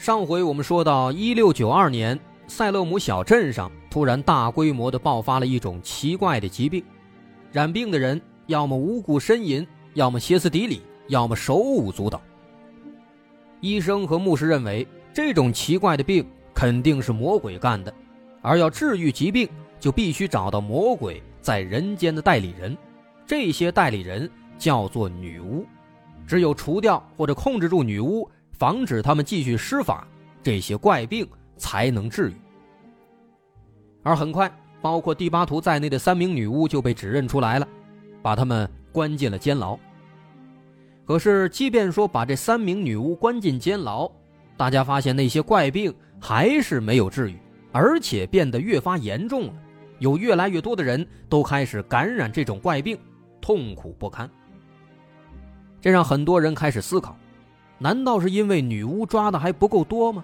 上回我们说到，一六九二年，塞勒姆小镇上突然大规模的爆发了一种奇怪的疾病，染病的人要么无故呻吟，要么歇斯底里，要么手舞足蹈。医生和牧师认为，这种奇怪的病肯定是魔鬼干的，而要治愈疾病，就必须找到魔鬼在人间的代理人，这些代理人叫做女巫，只有除掉或者控制住女巫。防止他们继续施法，这些怪病才能治愈。而很快，包括第八图在内的三名女巫就被指认出来了，把他们关进了监牢。可是，即便说把这三名女巫关进监牢，大家发现那些怪病还是没有治愈，而且变得越发严重了。有越来越多的人都开始感染这种怪病，痛苦不堪。这让很多人开始思考。难道是因为女巫抓的还不够多吗？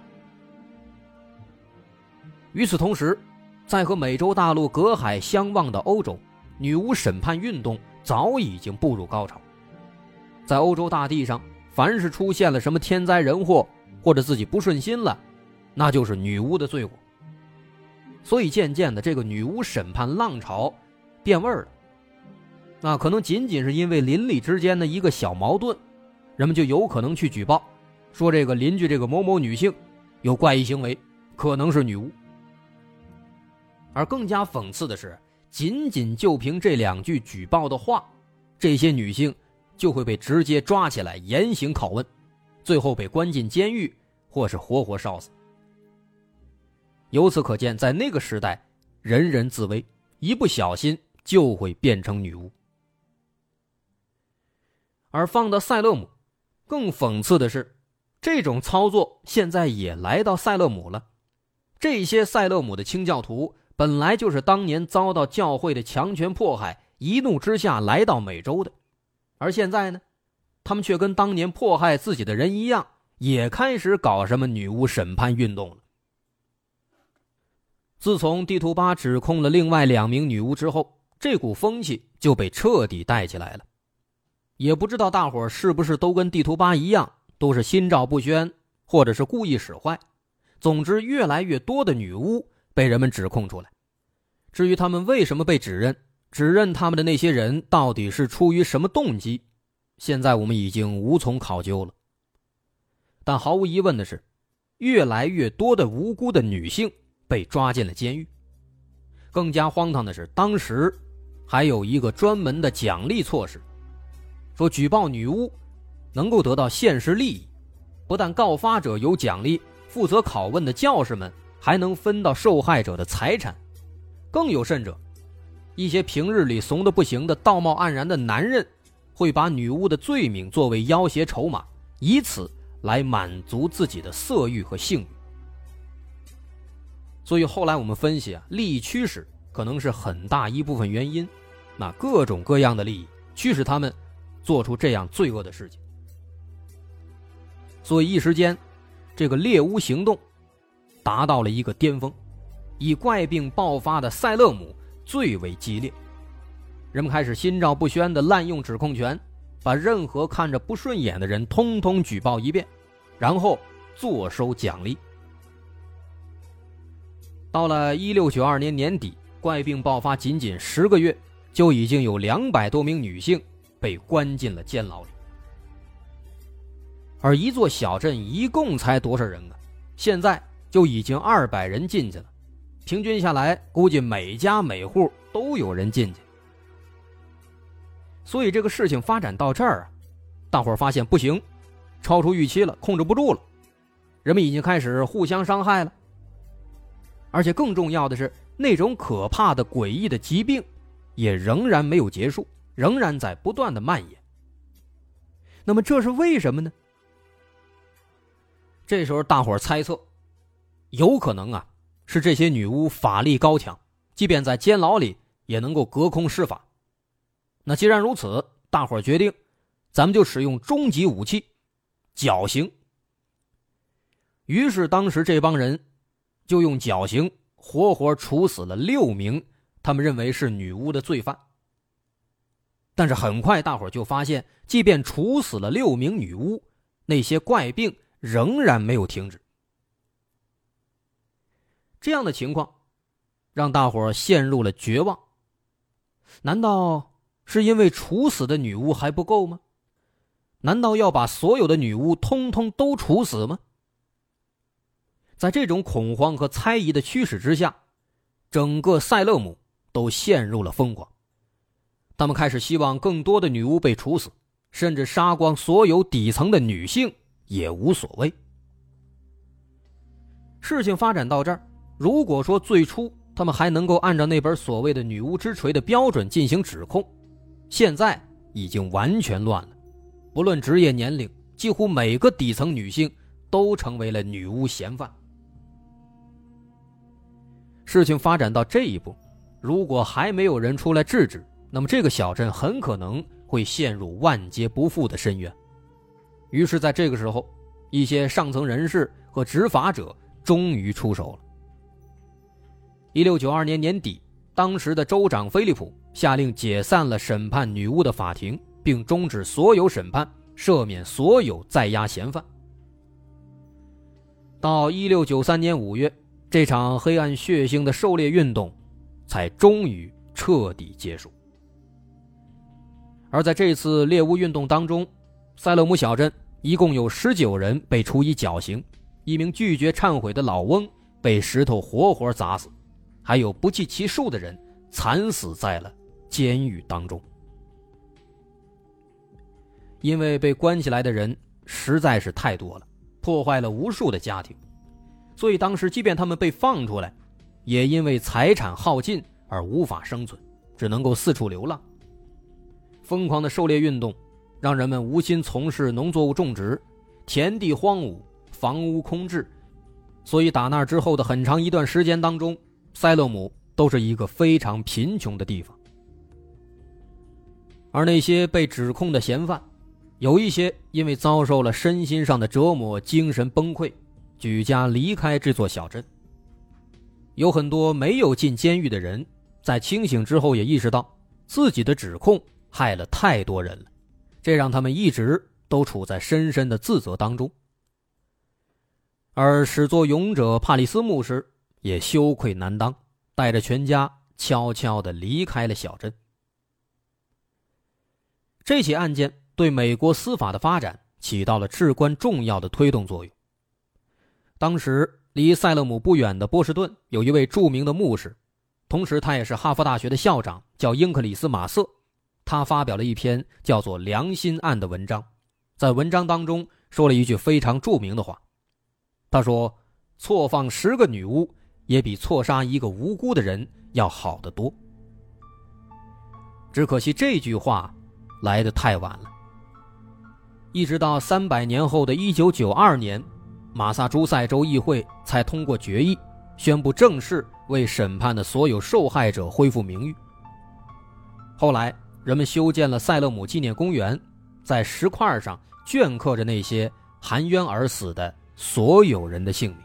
与此同时，在和美洲大陆隔海相望的欧洲，女巫审判运动早已经步入高潮。在欧洲大地上，凡是出现了什么天灾人祸，或者自己不顺心了，那就是女巫的罪过。所以，渐渐的，这个女巫审判浪潮变味儿了。那可能仅仅是因为邻里之间的一个小矛盾。人们就有可能去举报，说这个邻居这个某某女性有怪异行为，可能是女巫。而更加讽刺的是，仅仅就凭这两句举报的话，这些女性就会被直接抓起来严刑拷问，最后被关进监狱，或是活活烧死。由此可见，在那个时代，人人自危，一不小心就会变成女巫。而放到塞勒姆。更讽刺的是，这种操作现在也来到塞勒姆了。这些塞勒姆的清教徒本来就是当年遭到教会的强权迫害，一怒之下来到美洲的，而现在呢，他们却跟当年迫害自己的人一样，也开始搞什么女巫审判运动了。自从地图巴指控了另外两名女巫之后，这股风气就被彻底带起来了。也不知道大伙是不是都跟地图八一样，都是心照不宣，或者是故意使坏。总之，越来越多的女巫被人们指控出来。至于他们为什么被指认，指认他们的那些人到底是出于什么动机，现在我们已经无从考究了。但毫无疑问的是，越来越多的无辜的女性被抓进了监狱。更加荒唐的是，当时还有一个专门的奖励措施。说举报女巫，能够得到现实利益，不但告发者有奖励，负责拷问的教士们还能分到受害者的财产，更有甚者，一些平日里怂的不行的道貌岸然的男人，会把女巫的罪名作为要挟筹码，以此来满足自己的色欲和性欲。所以后来我们分析啊，利益驱使可能是很大一部分原因，那各种各样的利益驱使他们。做出这样罪恶的事情，所以一时间，这个猎巫行动达到了一个巅峰，以怪病爆发的塞勒姆最为激烈。人们开始心照不宣的滥用指控权，把任何看着不顺眼的人通通举报一遍，然后坐收奖励。到了一六九二年年底，怪病爆发仅仅十个月，就已经有两百多名女性。被关进了监牢里，而一座小镇一共才多少人啊？现在就已经二百人进去了，平均下来，估计每家每户都有人进去。所以这个事情发展到这儿啊，大伙儿发现不行，超出预期了，控制不住了，人们已经开始互相伤害了。而且更重要的是，那种可怕的诡异的疾病，也仍然没有结束。仍然在不断的蔓延。那么这是为什么呢？这时候大伙猜测，有可能啊是这些女巫法力高强，即便在监牢里也能够隔空施法。那既然如此，大伙决定，咱们就使用终极武器——绞刑。于是当时这帮人就用绞刑活活处死了六名他们认为是女巫的罪犯。但是很快，大伙就发现，即便处死了六名女巫，那些怪病仍然没有停止。这样的情况，让大伙陷入了绝望。难道是因为处死的女巫还不够吗？难道要把所有的女巫通通都处死吗？在这种恐慌和猜疑的驱使之下，整个塞勒姆都陷入了疯狂。他们开始希望更多的女巫被处死，甚至杀光所有底层的女性也无所谓。事情发展到这儿，如果说最初他们还能够按照那本所谓的“女巫之锤”的标准进行指控，现在已经完全乱了。不论职业、年龄，几乎每个底层女性都成为了女巫嫌犯。事情发展到这一步，如果还没有人出来制止，那么，这个小镇很可能会陷入万劫不复的深渊。于是，在这个时候，一些上层人士和执法者终于出手了。一六九二年年底，当时的州长菲利普下令解散了审判女巫的法庭，并终止所有审判，赦免所有在押嫌犯。到一六九三年五月，这场黑暗血腥的狩猎运动才终于彻底结束。而在这次猎巫运动当中，塞勒姆小镇一共有十九人被处以绞刑，一名拒绝忏悔的老翁被石头活活砸死，还有不计其数的人惨死在了监狱当中。因为被关起来的人实在是太多了，破坏了无数的家庭，所以当时即便他们被放出来，也因为财产耗尽而无法生存，只能够四处流浪。疯狂的狩猎运动，让人们无心从事农作物种植，田地荒芜，房屋空置，所以打那之后的很长一段时间当中，塞勒姆都是一个非常贫穷的地方。而那些被指控的嫌犯，有一些因为遭受了身心上的折磨，精神崩溃，举家离开这座小镇。有很多没有进监狱的人，在清醒之后也意识到自己的指控。害了太多人了，这让他们一直都处在深深的自责当中。而始作俑者帕里斯牧师也羞愧难当，带着全家悄悄的离开了小镇。这起案件对美国司法的发展起到了至关重要的推动作用。当时离塞勒姆不远的波士顿有一位著名的牧师，同时他也是哈佛大学的校长，叫英克里斯·马瑟。他发表了一篇叫做《良心案》的文章，在文章当中说了一句非常著名的话。他说：“错放十个女巫，也比错杀一个无辜的人要好得多。”只可惜这句话来得太晚了。一直到三百年后的一九九二年，马萨诸塞州议会才通过决议，宣布正式为审判的所有受害者恢复名誉。后来。人们修建了塞勒姆纪念公园，在石块上镌刻着那些含冤而死的所有人的姓名。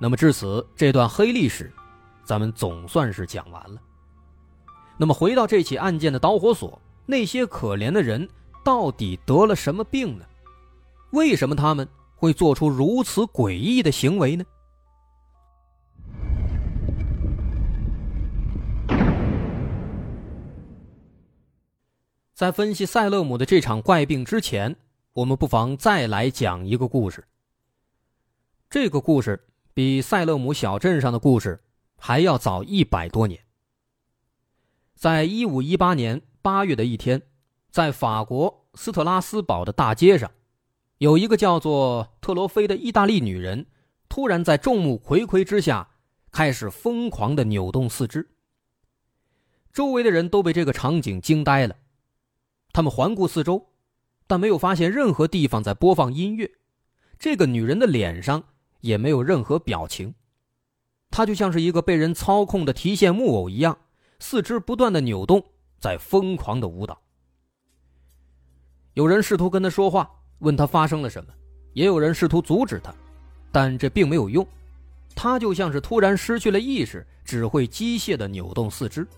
那么至此，这段黑历史，咱们总算是讲完了。那么回到这起案件的导火索，那些可怜的人到底得了什么病呢？为什么他们会做出如此诡异的行为呢？在分析塞勒姆的这场怪病之前，我们不妨再来讲一个故事。这个故事比塞勒姆小镇上的故事还要早一百多年。在一五一八年八月的一天，在法国斯特拉斯堡的大街上，有一个叫做特罗菲的意大利女人，突然在众目睽睽之下开始疯狂的扭动四肢。周围的人都被这个场景惊呆了。他们环顾四周，但没有发现任何地方在播放音乐。这个女人的脸上也没有任何表情，她就像是一个被人操控的提线木偶一样，四肢不断的扭动，在疯狂的舞蹈。有人试图跟她说话，问她发生了什么，也有人试图阻止她，但这并没有用，他就像是突然失去了意识，只会机械的扭动四肢。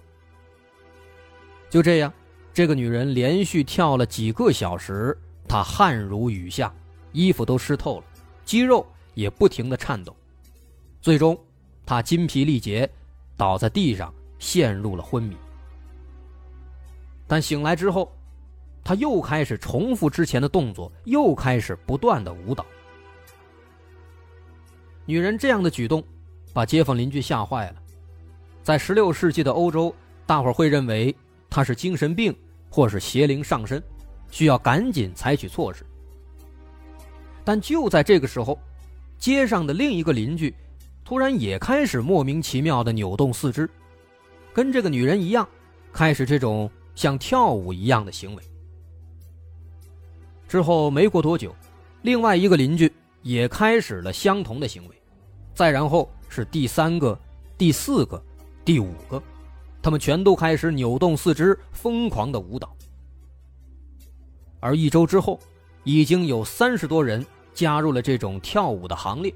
就这样，这个女人连续跳了几个小时，她汗如雨下，衣服都湿透了，肌肉。也不停的颤抖，最终，她筋疲力竭，倒在地上，陷入了昏迷。但醒来之后，他又开始重复之前的动作，又开始不断的舞蹈。女人这样的举动，把街坊邻居吓坏了。在十六世纪的欧洲，大伙会认为他是精神病或是邪灵上身，需要赶紧采取措施。但就在这个时候。街上的另一个邻居，突然也开始莫名其妙的扭动四肢，跟这个女人一样，开始这种像跳舞一样的行为。之后没过多久，另外一个邻居也开始了相同的行为，再然后是第三个、第四个、第五个，他们全都开始扭动四肢，疯狂的舞蹈。而一周之后，已经有三十多人。加入了这种跳舞的行列，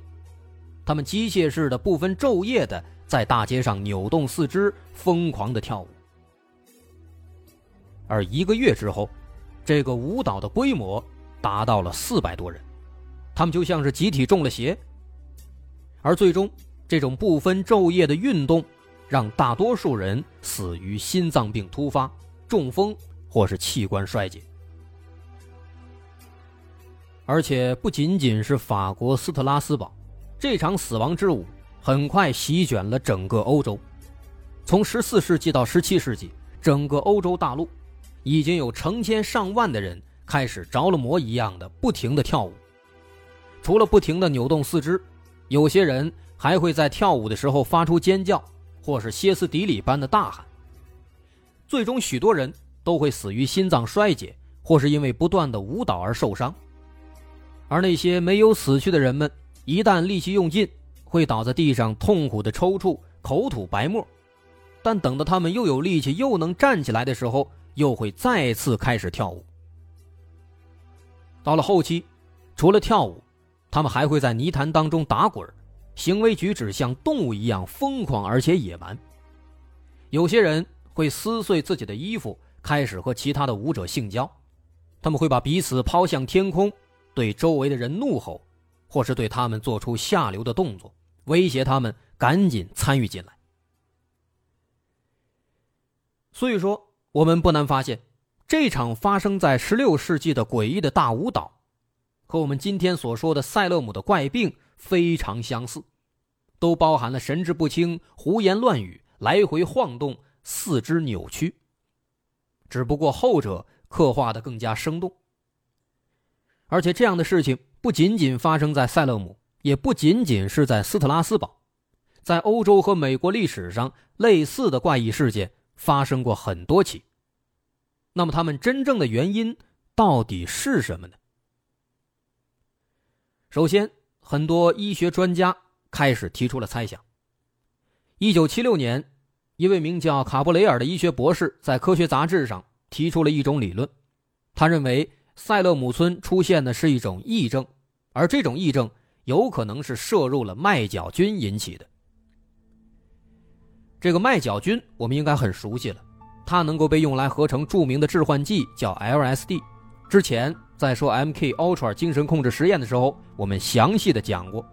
他们机械式的、不分昼夜的在大街上扭动四肢，疯狂的跳舞。而一个月之后，这个舞蹈的规模达到了四百多人，他们就像是集体中了邪。而最终，这种不分昼夜的运动，让大多数人死于心脏病突发、中风或是器官衰竭。而且不仅仅是法国斯特拉斯堡，这场死亡之舞很快席卷了整个欧洲。从14世纪到17世纪，整个欧洲大陆已经有成千上万的人开始着了魔一样的不停的跳舞。除了不停的扭动四肢，有些人还会在跳舞的时候发出尖叫，或是歇斯底里般的大喊。最终，许多人都会死于心脏衰竭，或是因为不断的舞蹈而受伤。而那些没有死去的人们，一旦力气用尽，会倒在地上痛苦的抽搐，口吐白沫。但等到他们又有力气，又能站起来的时候，又会再次开始跳舞。到了后期，除了跳舞，他们还会在泥潭当中打滚，行为举止像动物一样疯狂而且野蛮。有些人会撕碎自己的衣服，开始和其他的舞者性交，他们会把彼此抛向天空。对周围的人怒吼，或是对他们做出下流的动作，威胁他们赶紧参与进来。所以说，我们不难发现，这场发生在十六世纪的诡异的大舞蹈，和我们今天所说的塞勒姆的怪病非常相似，都包含了神志不清、胡言乱语、来回晃动、四肢扭曲，只不过后者刻画的更加生动。而且这样的事情不仅仅发生在塞勒姆，也不仅仅是在斯特拉斯堡，在欧洲和美国历史上，类似的怪异事件发生过很多起。那么，他们真正的原因到底是什么呢？首先，很多医学专家开始提出了猜想。一九七六年，一位名叫卡布雷尔的医学博士在科学杂志上提出了一种理论，他认为。塞勒姆村出现的是一种癔症，而这种癔症有可能是摄入了麦角菌引起的。这个麦角菌我们应该很熟悉了，它能够被用来合成著名的致幻剂，叫 LSD。之前在说 MK Ultra 精神控制实验的时候，我们详细的讲过。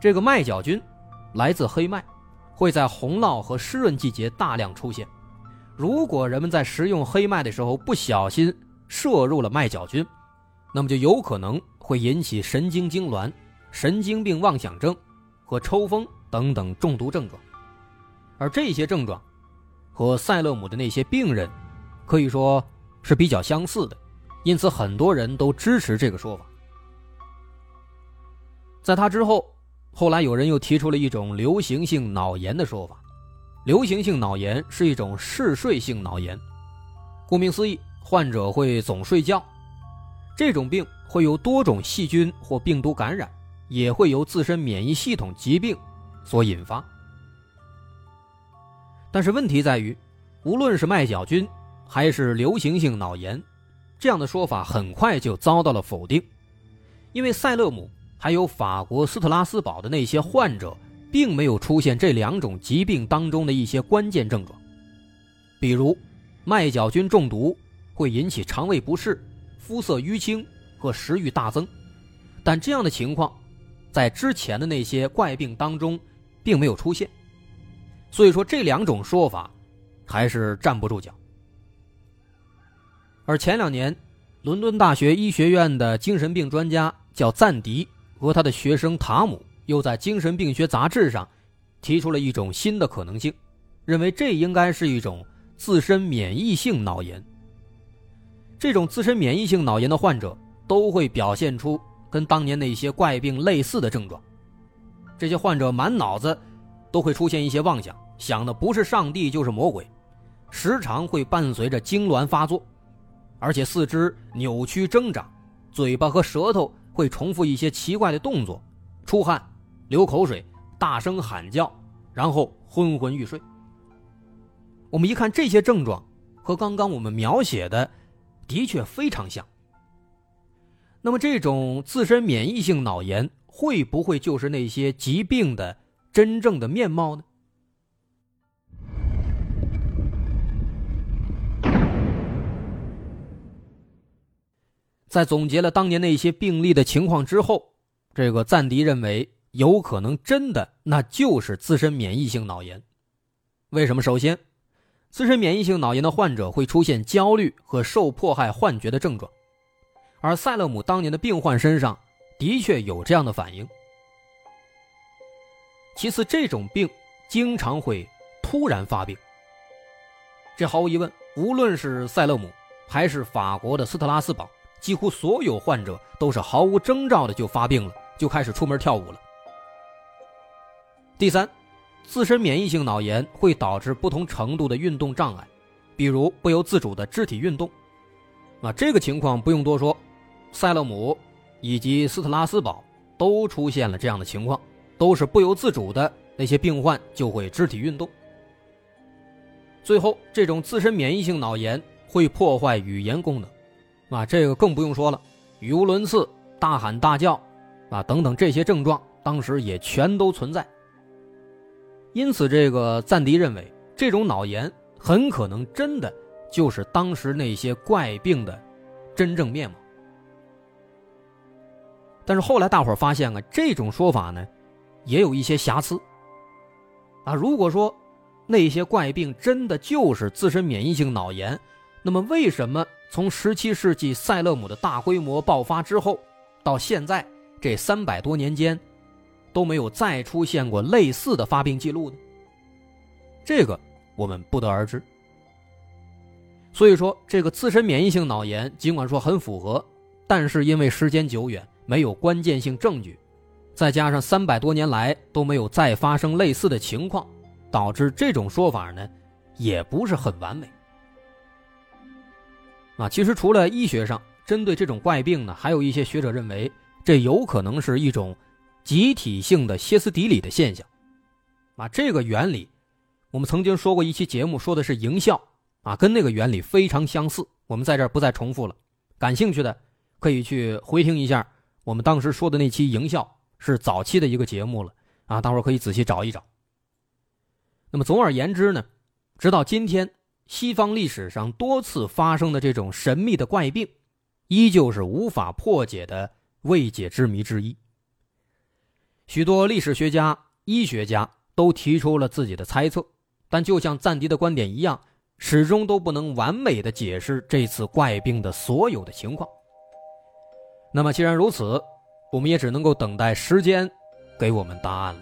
这个麦角菌来自黑麦，会在洪涝和湿润季节大量出现。如果人们在食用黑麦的时候不小心，摄入了麦角菌，那么就有可能会引起神经痉挛、神经病妄想症和抽风等等中毒症状，而这些症状和塞勒姆的那些病人可以说是比较相似的，因此很多人都支持这个说法。在他之后，后来有人又提出了一种流行性脑炎的说法，流行性脑炎是一种嗜睡性脑炎，顾名思义。患者会总睡觉，这种病会由多种细菌或病毒感染，也会由自身免疫系统疾病所引发。但是问题在于，无论是麦角菌还是流行性脑炎，这样的说法很快就遭到了否定，因为塞勒姆还有法国斯特拉斯堡的那些患者，并没有出现这两种疾病当中的一些关键症状，比如麦角菌中毒会引起肠胃不适、肤色淤青和食欲大增，但这样的情况在之前的那些怪病当中并没有出现。所以说，这两种说法还是站不住脚。而前两年，伦敦大学医学院的精神病专家叫赞迪和他的学生塔姆，又在《精神病学杂志》上提出了一种新的可能性，认为这应该是一种自身免疫性脑炎。这种自身免疫性脑炎的患者都会表现出跟当年那些怪病类似的症状，这些患者满脑子。都会出现一些妄想，想的不是上帝就是魔鬼，时常会伴随着痉挛发作，而且四肢扭曲挣扎，嘴巴和舌头会重复一些奇怪的动作，出汗、流口水、大声喊叫，然后昏昏欲睡。我们一看这些症状，和刚刚我们描写的的确非常像。那么，这种自身免疫性脑炎会不会就是那些疾病的？真正的面貌呢？在总结了当年那些病例的情况之后，这个赞迪认为有可能真的那就是自身免疫性脑炎。为什么？首先，自身免疫性脑炎的患者会出现焦虑和受迫害幻觉的症状，而塞勒姆当年的病患身上的确有这样的反应。其次，这种病经常会突然发病。这毫无疑问，无论是塞勒姆还是法国的斯特拉斯堡，几乎所有患者都是毫无征兆的就发病了，就开始出门跳舞了。第三，自身免疫性脑炎会导致不同程度的运动障碍，比如不由自主的肢体运动。啊，这个情况不用多说，塞勒姆以及斯特拉斯堡都出现了这样的情况。都是不由自主的，那些病患就会肢体运动。最后，这种自身免疫性脑炎会破坏语言功能，啊，这个更不用说了，语无伦次、大喊大叫，啊，等等这些症状，当时也全都存在。因此，这个赞迪认为，这种脑炎很可能真的就是当时那些怪病的真正面貌。但是后来大伙发现啊，这种说法呢。也有一些瑕疵，啊，如果说那些怪病真的就是自身免疫性脑炎，那么为什么从十七世纪塞勒姆的大规模爆发之后，到现在这三百多年间，都没有再出现过类似的发病记录呢？这个我们不得而知。所以说，这个自身免疫性脑炎尽管说很符合，但是因为时间久远，没有关键性证据。再加上三百多年来都没有再发生类似的情况，导致这种说法呢，也不是很完美。啊，其实除了医学上针对这种怪病呢，还有一些学者认为这有可能是一种集体性的歇斯底里的现象。啊，这个原理我们曾经说过一期节目，说的是营销啊，跟那个原理非常相似。我们在这儿不再重复了，感兴趣的可以去回听一下我们当时说的那期营销。是早期的一个节目了啊，大伙可以仔细找一找。那么总而言之呢，直到今天，西方历史上多次发生的这种神秘的怪病，依旧是无法破解的未解之谜之一。许多历史学家、医学家都提出了自己的猜测，但就像赞迪的观点一样，始终都不能完美的解释这次怪病的所有的情况。那么既然如此。我们也只能够等待时间给我们答案了。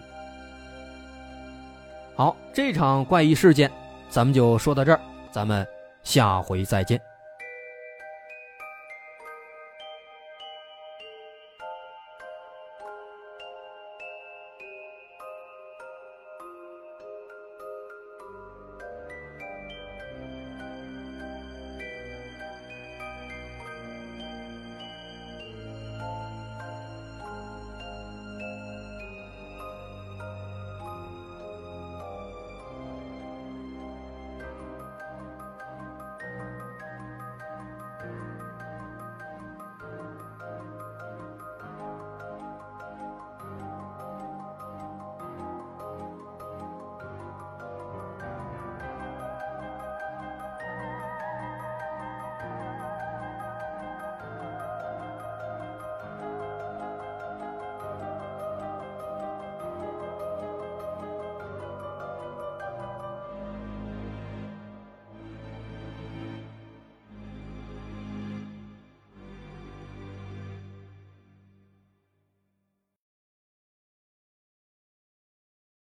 好，这场怪异事件咱们就说到这儿，咱们下回再见。